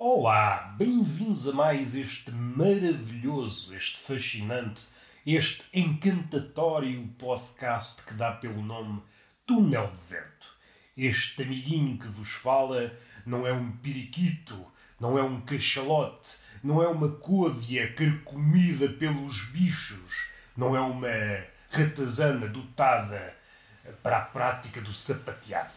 Olá, bem-vindos a mais este maravilhoso, este fascinante, este encantatório podcast que dá pelo nome Túnel de Vento. Este amiguinho que vos fala não é um periquito, não é um cachalote, não é uma côdea carcomida pelos bichos, não é uma ratazana dotada para a prática do sapateado.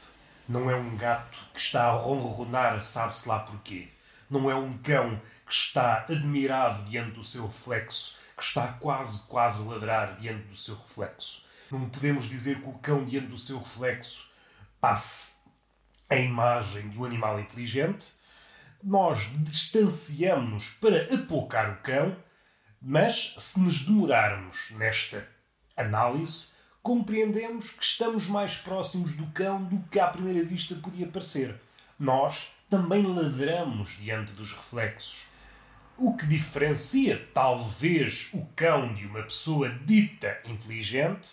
Não é um gato que está a ronronar, sabe-se lá porquê não é um cão que está admirado diante do seu reflexo, que está quase, quase a ladrar diante do seu reflexo. Não podemos dizer que o cão diante do seu reflexo passe a imagem de um animal inteligente. Nós distanciamos-nos para apocar o cão, mas se nos demorarmos nesta análise, compreendemos que estamos mais próximos do cão do que à primeira vista podia parecer. Nós também ladramos diante dos reflexos. O que diferencia, talvez, o cão de uma pessoa dita inteligente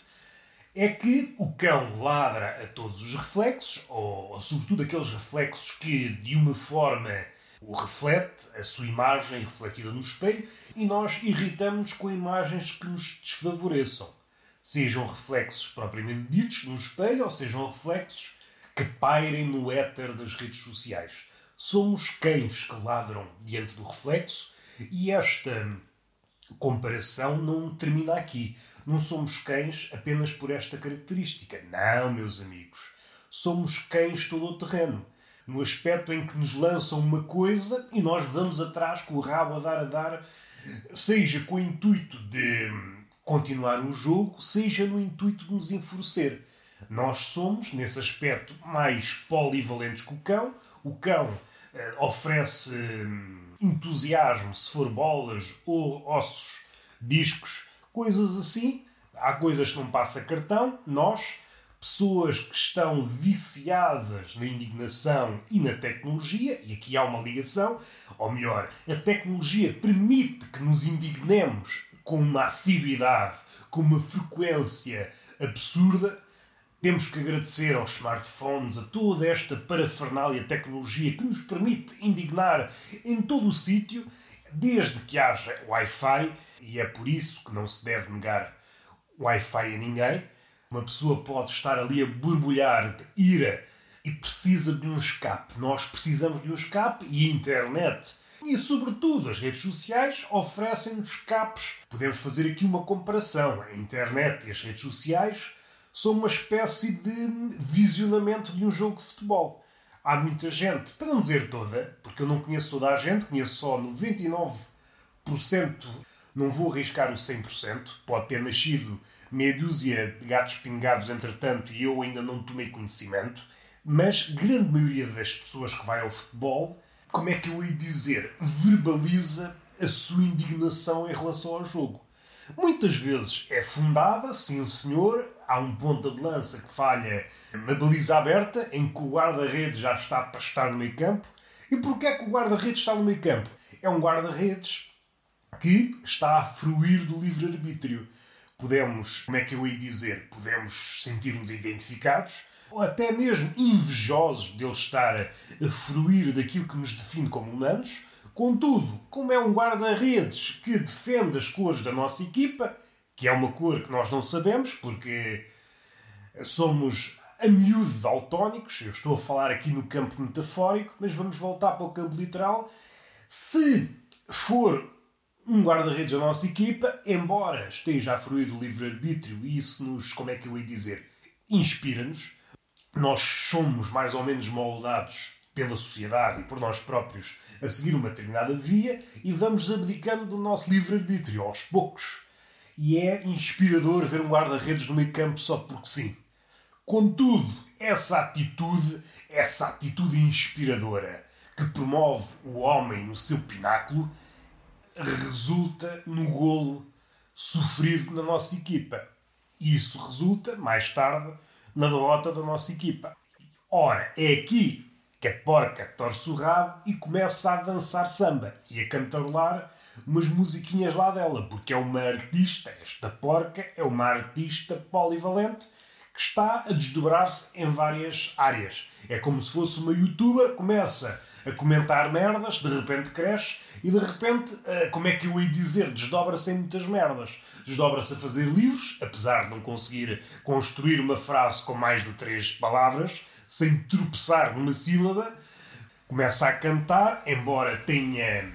é que o cão ladra a todos os reflexos, ou, ou sobretudo aqueles reflexos que, de uma forma, o reflete, a sua imagem refletida no espelho, e nós irritamos com imagens que nos desfavoreçam. Sejam reflexos propriamente ditos no espelho, ou sejam reflexos que pairem no éter das redes sociais. Somos cães que ladram diante do reflexo e esta comparação não termina aqui. Não somos cães apenas por esta característica. Não, meus amigos. Somos cães todo o terreno. No aspecto em que nos lançam uma coisa e nós vamos atrás com o rabo a dar a dar, seja com o intuito de continuar o jogo, seja no intuito de nos enfurecer. Nós somos, nesse aspecto, mais polivalentes que o cão. O cão oferece hum, entusiasmo se for bolas ou ossos, discos, coisas assim. Há coisas que não passa cartão. Nós, pessoas que estão viciadas na indignação e na tecnologia, e aqui há uma ligação, ou melhor, a tecnologia permite que nos indignemos com uma assiduidade, com uma frequência absurda, temos que agradecer aos smartphones, a toda esta parafernália tecnologia que nos permite indignar em todo o sítio, desde que haja Wi-Fi, e é por isso que não se deve negar Wi-Fi a ninguém. Uma pessoa pode estar ali a borbulhar de ira e precisa de um escape. Nós precisamos de um escape e a internet e, sobretudo, as redes sociais oferecem-nos escapes. Podemos fazer aqui uma comparação. A internet e as redes sociais são uma espécie de visionamento de um jogo de futebol. Há muita gente, para não dizer toda, porque eu não conheço toda a gente, conheço só 99%, não vou arriscar o 100%, pode ter nascido meia dúzia de gatos pingados entretanto e eu ainda não tomei conhecimento, mas grande maioria das pessoas que vai ao futebol, como é que eu ia dizer, verbaliza a sua indignação em relação ao jogo. Muitas vezes é fundada, sim senhor, há um ponta de lança que falha na baliza aberta, em que o guarda-redes já está para estar no meio campo. E porquê é que o guarda-redes está no meio campo? É um guarda-redes que está a fruir do livre-arbítrio. Podemos, como é que eu ia dizer, podemos sentir-nos identificados, ou até mesmo invejosos de ele estar a fruir daquilo que nos define como humanos, Contudo, como é um guarda-redes que defende as cores da nossa equipa, que é uma cor que nós não sabemos, porque somos a miúdo daltónicos, eu estou a falar aqui no campo metafórico, mas vamos voltar para o campo literal. Se for um guarda-redes da nossa equipa, embora esteja a fruir do livre-arbítrio, e isso nos, como é que eu ia dizer, inspira-nos, nós somos mais ou menos moldados pela sociedade e por nós próprios a seguir uma determinada via e vamos abdicando do nosso livre-arbítrio aos poucos. E é inspirador ver um guarda-redes no meio campo só porque sim. Contudo, essa atitude, essa atitude inspiradora que promove o homem no seu pináculo, resulta no golo sofrido na nossa equipa. E isso resulta, mais tarde, na derrota da nossa equipa. Ora, é aqui que a porca torce o rabo e começa a dançar samba e a cantarolar umas musiquinhas lá dela, porque é uma artista, esta porca é uma artista polivalente que está a desdobrar-se em várias áreas. É como se fosse uma youtuber, começa a comentar merdas, de repente cresce e de repente, uh, como é que eu ia dizer, desdobra-se em muitas merdas. Desdobra-se a fazer livros, apesar de não conseguir construir uma frase com mais de três palavras, sem tropeçar numa sílaba. Começa a cantar, embora tenha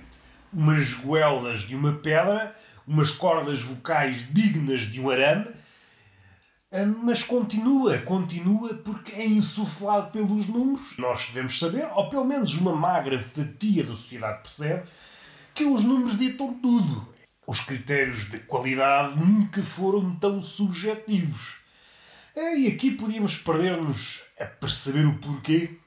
umas goelas de uma pedra, umas cordas vocais dignas de um arame, ah, mas continua, continua porque é insuflado pelos números. Nós devemos saber, ou pelo menos uma magra fatia da sociedade percebe, que os números ditam tudo. Os critérios de qualidade nunca foram tão subjetivos. É, e aqui podíamos perder-nos a perceber o porquê,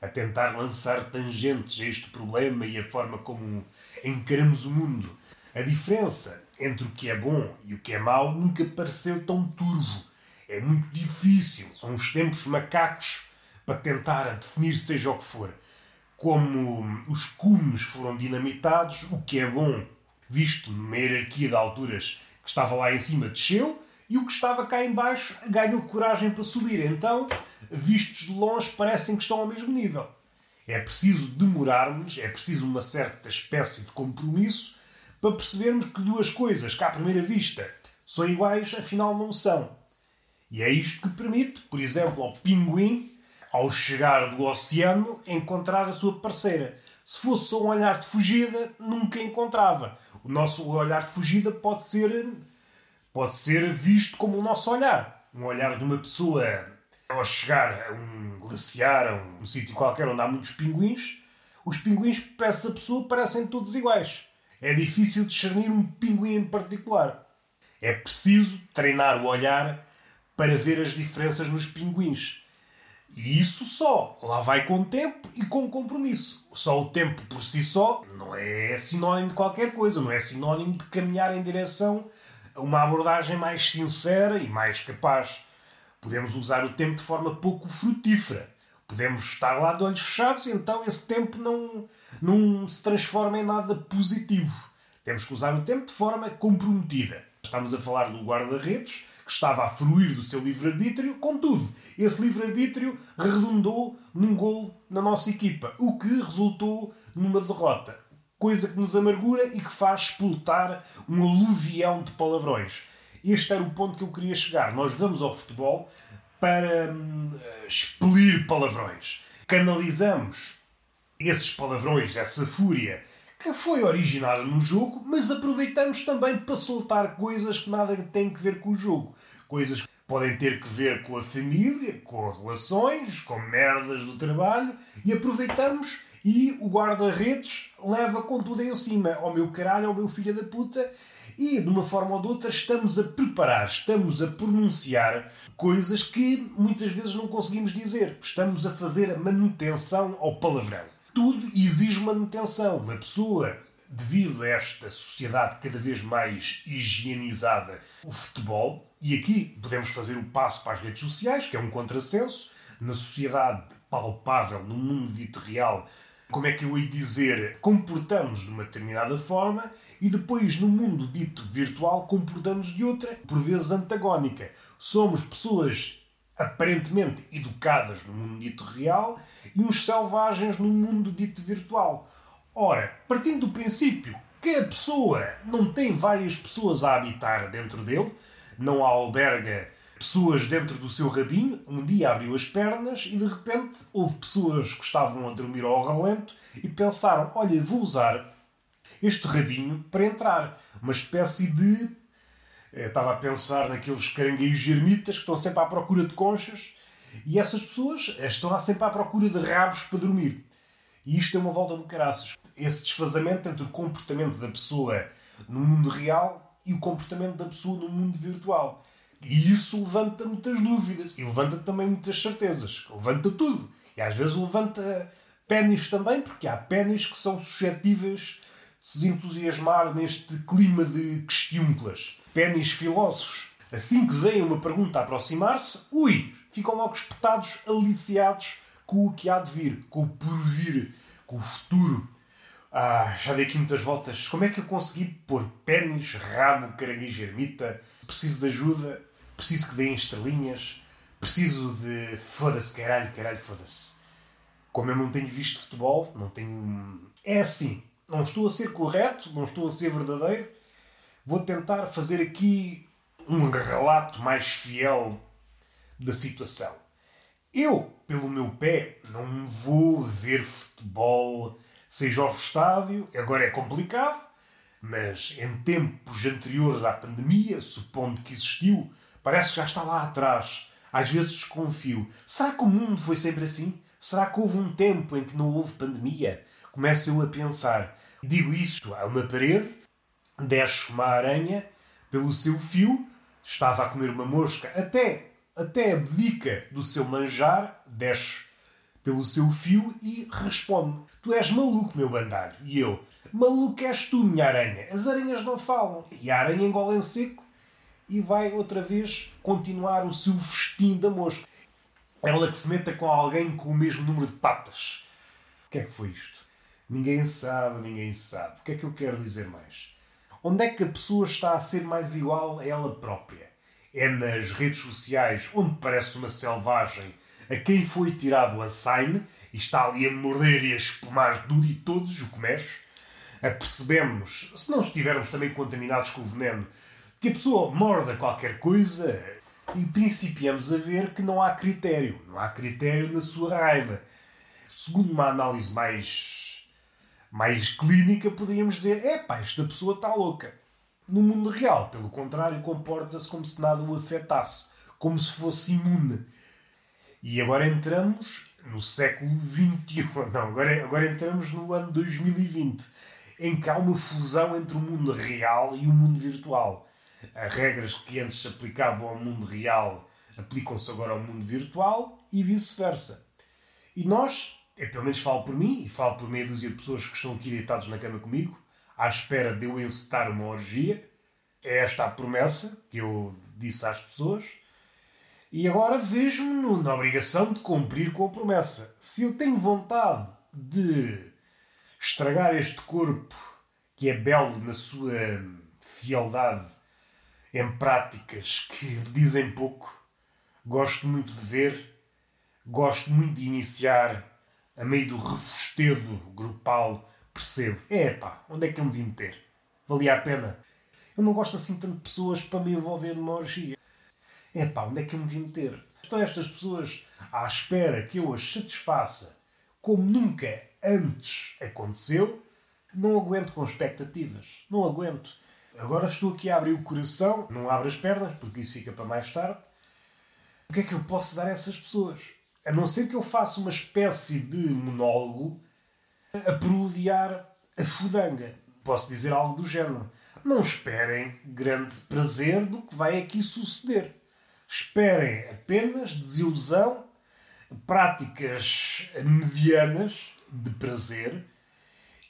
a tentar lançar tangentes a este problema e a forma como encaramos o mundo. A diferença entre o que é bom e o que é mau nunca pareceu tão turvo é muito difícil. São os tempos macacos para tentar definir seja o que for. Como os cumes foram dinamitados, o que é bom, visto numa hierarquia de alturas que estava lá em cima, desceu, e o que estava cá em baixo ganhou coragem para subir. Então, vistos de longe, parecem que estão ao mesmo nível. É preciso demorarmos, é preciso uma certa espécie de compromisso para percebermos que duas coisas que à primeira vista são iguais, afinal não são. E é isto que permite, por exemplo, ao pinguim, ao chegar do oceano, encontrar a sua parceira. Se fosse só um olhar de fugida, nunca encontrava. O nosso olhar de fugida pode ser, pode ser visto como o nosso olhar. Um olhar de uma pessoa ao chegar a um glaciar, a um sítio qualquer onde há muitos pinguins, os pinguins para essa pessoa parecem todos iguais. É difícil discernir um pinguim em particular. É preciso treinar o olhar para ver as diferenças nos pinguins. E isso só lá vai com tempo e com compromisso. Só o tempo por si só não é sinónimo de qualquer coisa, não é sinónimo de caminhar em direção uma abordagem mais sincera e mais capaz. Podemos usar o tempo de forma pouco frutífera. Podemos estar lá de olhos fechados então esse tempo não, não se transforma em nada positivo. Temos que usar o tempo de forma comprometida. Estamos a falar do guarda-redes, que estava a fruir do seu livre-arbítrio, contudo, esse livre-arbítrio redundou num gol na nossa equipa, o que resultou numa derrota. Coisa que nos amargura e que faz explotar um aluvião de palavrões. Este era o ponto que eu queria chegar. Nós vamos ao futebol para hum, expelir palavrões. Canalizamos esses palavrões, essa fúria, que foi originada no jogo, mas aproveitamos também para soltar coisas que nada têm que ver com o jogo. Coisas que podem ter que ver com a família, com relações, com merdas do trabalho, e aproveitamos e o guarda-redes leva com tudo em cima. Ao meu caralho, ao meu filho da puta, e de uma forma ou de outra estamos a preparar, estamos a pronunciar coisas que muitas vezes não conseguimos dizer. Estamos a fazer a manutenção ao palavrão tudo exige manutenção. Uma pessoa, devido a esta sociedade cada vez mais higienizada, o futebol, e aqui podemos fazer o passo para as redes sociais, que é um contrassenso, na sociedade palpável, no mundo dito real, como é que eu ia dizer, comportamos de uma determinada forma e depois no mundo dito virtual comportamos de outra, por vezes antagónica. Somos pessoas aparentemente educadas no mundo dito real e uns selvagens no mundo dito virtual. Ora, partindo do princípio que a pessoa não tem várias pessoas a habitar dentro dele, não alberga pessoas dentro do seu rabinho, um dia abriu as pernas e de repente houve pessoas que estavam a dormir ao relento e pensaram: olha, vou usar este rabinho para entrar. Uma espécie de. Eu estava a pensar naqueles caranguejos ermitas que estão sempre à procura de conchas e essas pessoas estão lá sempre à procura de rabos para dormir. E isto é uma volta do caraças. Esse desfazamento entre o comportamento da pessoa no mundo real e o comportamento da pessoa no mundo virtual. E isso levanta muitas dúvidas e levanta também muitas certezas. Levanta tudo. E às vezes levanta pênis também, porque há pênis que são suscetíveis de se entusiasmar neste clima de questiúnculas. Pênis filósofos. Assim que vem uma pergunta aproximar-se, ui, ficam logo espetados, aliciados com o que há de vir, com o porvir, com o futuro. Ah, já dei aqui muitas voltas. Como é que eu consegui pôr pênis, rabo, caranguejo, ermita? Preciso de ajuda, preciso que deem estrelinhas, preciso de. Foda-se, caralho, caralho, foda-se. Como eu não tenho visto futebol, não tenho. É assim. Não estou a ser correto, não estou a ser verdadeiro. Vou tentar fazer aqui um relato mais fiel da situação. Eu, pelo meu pé, não vou ver futebol, seja ao estádio, agora é complicado, mas em tempos anteriores à pandemia, supondo que existiu, parece que já está lá atrás. Às vezes desconfio. Será que o mundo foi sempre assim? Será que houve um tempo em que não houve pandemia? Começo eu a pensar. Digo isto a uma parede, desce uma aranha pelo seu fio, estava a comer uma mosca, até, até abdica do seu manjar, desce pelo seu fio e responde: Tu és maluco, meu bandário. E eu: Maluco és tu, minha aranha. As aranhas não falam. E a aranha engole em seco e vai outra vez continuar o seu festim da mosca. Ela que se meta com alguém com o mesmo número de patas. O que é que foi isto? Ninguém sabe, ninguém sabe. O que é que eu quero dizer mais? Onde é que a pessoa está a ser mais igual a ela própria? É nas redes sociais, onde parece uma selvagem a quem foi tirado a sign e está ali a morder e a espumar tudo e todos o comércio. Apercebemos, se não estivermos também contaminados com o veneno, que a pessoa morda qualquer coisa e principiamos a ver que não há critério. Não há critério na sua raiva. Segundo uma análise mais mais clínica, poderíamos dizer: é pá, esta pessoa está louca. No mundo real, pelo contrário, comporta-se como se nada o afetasse, como se fosse imune. E agora entramos no século XXI, não, agora, agora entramos no ano 2020, em que há uma fusão entre o mundo real e o mundo virtual. As regras que antes se aplicavam ao mundo real aplicam-se agora ao mundo virtual e vice-versa. E nós eu pelo menos falo por mim e falo por meia dúzia de pessoas que estão aqui deitados na cama comigo, à espera de eu encetar uma orgia. É esta a promessa que eu disse às pessoas. E agora vejo-me na obrigação de cumprir com a promessa. Se eu tenho vontade de estragar este corpo que é belo na sua fieldade em práticas que dizem pouco, gosto muito de ver, gosto muito de iniciar a meio do refostedo grupal, percebo: é pá, onde é que eu me vim meter? Valia a pena? Eu não gosto assim tanto de pessoas para me envolver numa orgia. É pá, onde é que eu me vim meter? Estão estas pessoas à espera que eu as satisfaça como nunca antes aconteceu. Não aguento com expectativas. Não aguento. Agora estou aqui a abrir o coração, não abro as pernas, porque isso fica para mais tarde. O que é que eu posso dar a essas pessoas? A não ser que eu faça uma espécie de monólogo a proludiar a fudanga. Posso dizer algo do género. Não esperem grande prazer do que vai aqui suceder. Esperem apenas desilusão, práticas medianas de prazer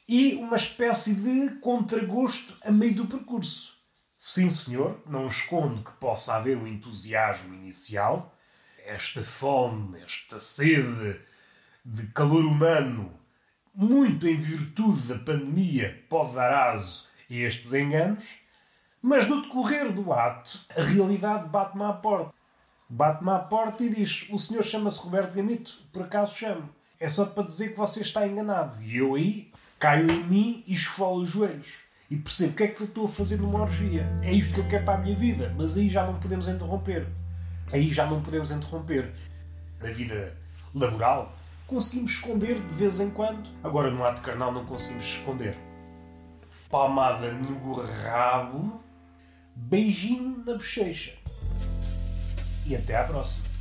e uma espécie de contragosto a meio do percurso. Sim, senhor, não escondo que possa haver um entusiasmo inicial, esta fome, esta sede de calor humano, muito em virtude da pandemia, pode dar aso a estes enganos, mas no decorrer do ato, a realidade bate-me à porta. Bate-me à porta e diz: O senhor chama-se Roberto Gamito, por acaso chamo. É só para dizer que você está enganado. E eu aí caio em mim e esfolo os joelhos. E percebo o que é que eu estou a fazer numa orgia. É isto que eu quero para a minha vida, mas aí já não podemos interromper aí já não podemos interromper. Na vida laboral, conseguimos esconder de vez em quando. Agora, no ato carnal, não conseguimos esconder. Palmada no rabo, beijinho na bochecha. E até à próxima.